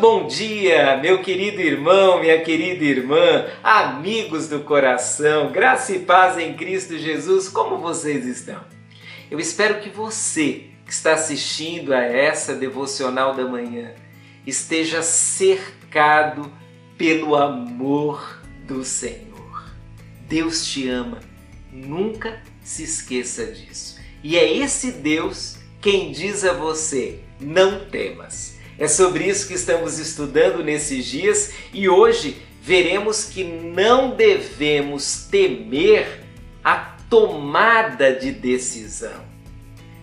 bom dia, meu querido irmão, minha querida irmã, amigos do coração, graça e paz em Cristo Jesus, como vocês estão? Eu espero que você que está assistindo a essa devocional da manhã esteja cercado pelo amor do Senhor. Deus te ama, nunca se esqueça disso. E é esse Deus quem diz a você: não temas. É sobre isso que estamos estudando nesses dias e hoje veremos que não devemos temer a tomada de decisão.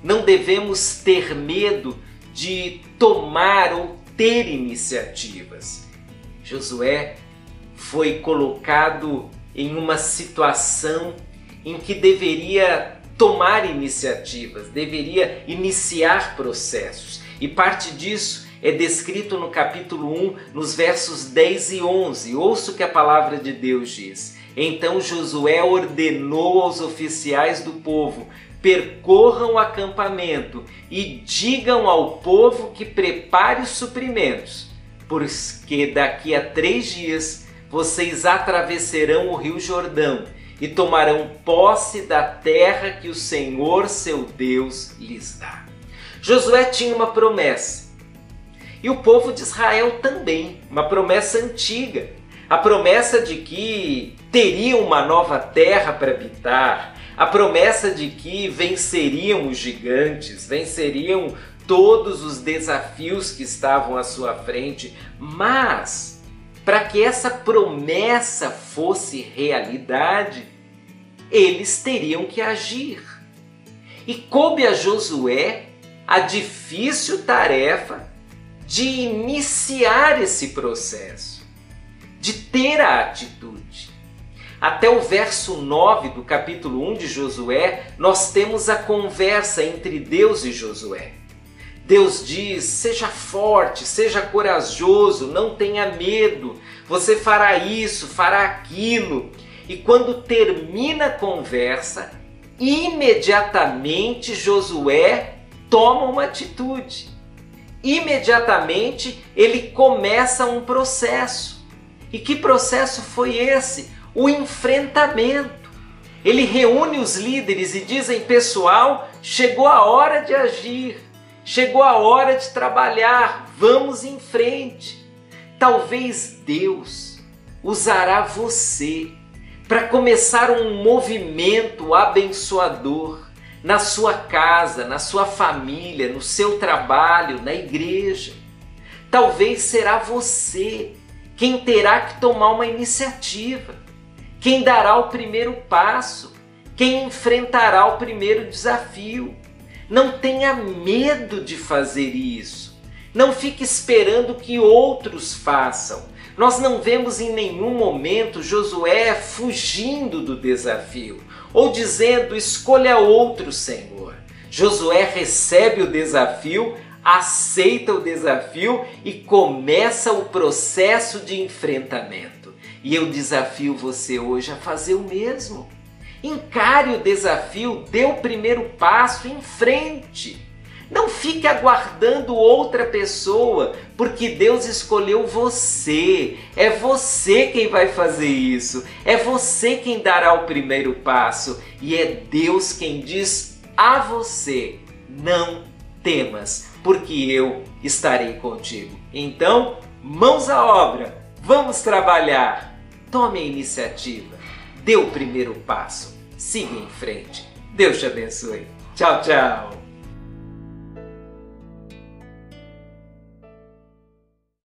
Não devemos ter medo de tomar ou ter iniciativas. Josué foi colocado em uma situação em que deveria tomar iniciativas, deveria iniciar processos. E parte disso é descrito no capítulo 1, nos versos 10 e 11. Ouça o que a palavra de Deus diz. Então Josué ordenou aos oficiais do povo: percorram o acampamento e digam ao povo que prepare os suprimentos, porque daqui a três dias vocês atravessarão o rio Jordão e tomarão posse da terra que o Senhor seu Deus lhes dá. Josué tinha uma promessa e o povo de Israel também, uma promessa antiga. A promessa de que teriam uma nova terra para habitar, a promessa de que venceriam os gigantes, venceriam todos os desafios que estavam à sua frente, mas para que essa promessa fosse realidade, eles teriam que agir. E coube a Josué a difícil tarefa de iniciar esse processo, de ter a atitude. Até o verso 9 do capítulo 1 de Josué, nós temos a conversa entre Deus e Josué. Deus diz: seja forte, seja corajoso, não tenha medo, você fará isso, fará aquilo. E quando termina a conversa, imediatamente Josué toma uma atitude imediatamente ele começa um processo. E que processo foi esse? O enfrentamento. Ele reúne os líderes e dizem: pessoal, chegou a hora de agir, chegou a hora de trabalhar, vamos em frente. Talvez Deus usará você para começar um movimento abençoador na sua casa, na sua família, no seu trabalho, na igreja. Talvez será você quem terá que tomar uma iniciativa, quem dará o primeiro passo, quem enfrentará o primeiro desafio. Não tenha medo de fazer isso. Não fique esperando que outros façam. Nós não vemos em nenhum momento Josué fugindo do desafio ou dizendo: escolha outro Senhor. Josué recebe o desafio, aceita o desafio e começa o processo de enfrentamento. E eu desafio você hoje a fazer o mesmo. Encare o desafio, dê o primeiro passo em frente. Não fique aguardando outra pessoa, porque Deus escolheu você. É você quem vai fazer isso. É você quem dará o primeiro passo. E é Deus quem diz a você: não temas, porque eu estarei contigo. Então, mãos à obra, vamos trabalhar. Tome a iniciativa, dê o primeiro passo, siga em frente. Deus te abençoe. Tchau, tchau.